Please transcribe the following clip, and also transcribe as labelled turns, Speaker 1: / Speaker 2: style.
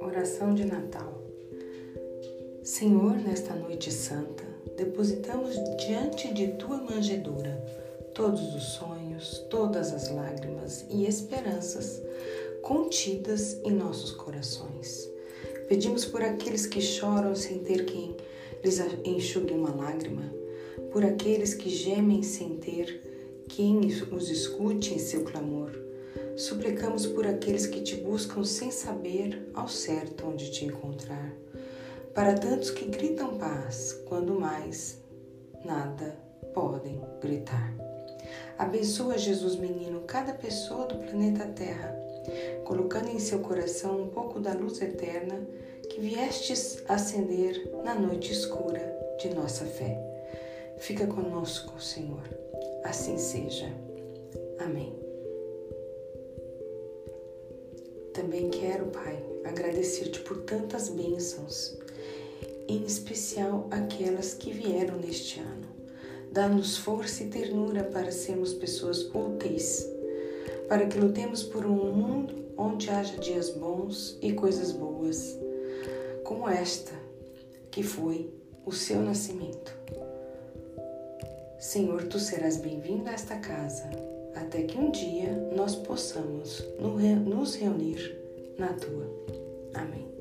Speaker 1: Oração de Natal. Senhor, nesta noite santa, depositamos diante de tua manjedoura todos os sonhos, todas as lágrimas e esperanças contidas em nossos corações. Pedimos por aqueles que choram sem ter quem lhes enxugue uma lágrima, por aqueles que gemem sem ter quem os escute em seu clamor. Suplicamos por aqueles que te buscam sem saber ao certo onde te encontrar. Para tantos que gritam paz, quando mais nada podem gritar. Abençoa, Jesus menino, cada pessoa do planeta Terra, colocando em seu coração um pouco da luz eterna que viestes acender na noite escura de nossa fé. Fica conosco, Senhor. Assim seja. Amém. Também quero, Pai, agradecer-te por tantas bênçãos, em especial aquelas que vieram neste ano. Dá-nos força e ternura para sermos pessoas úteis, para que lutemos por um mundo onde haja dias bons e coisas boas como esta, que foi o seu nascimento. Senhor, tu serás bem-vindo a esta casa, até que um dia nós possamos nos reunir na tua. Amém.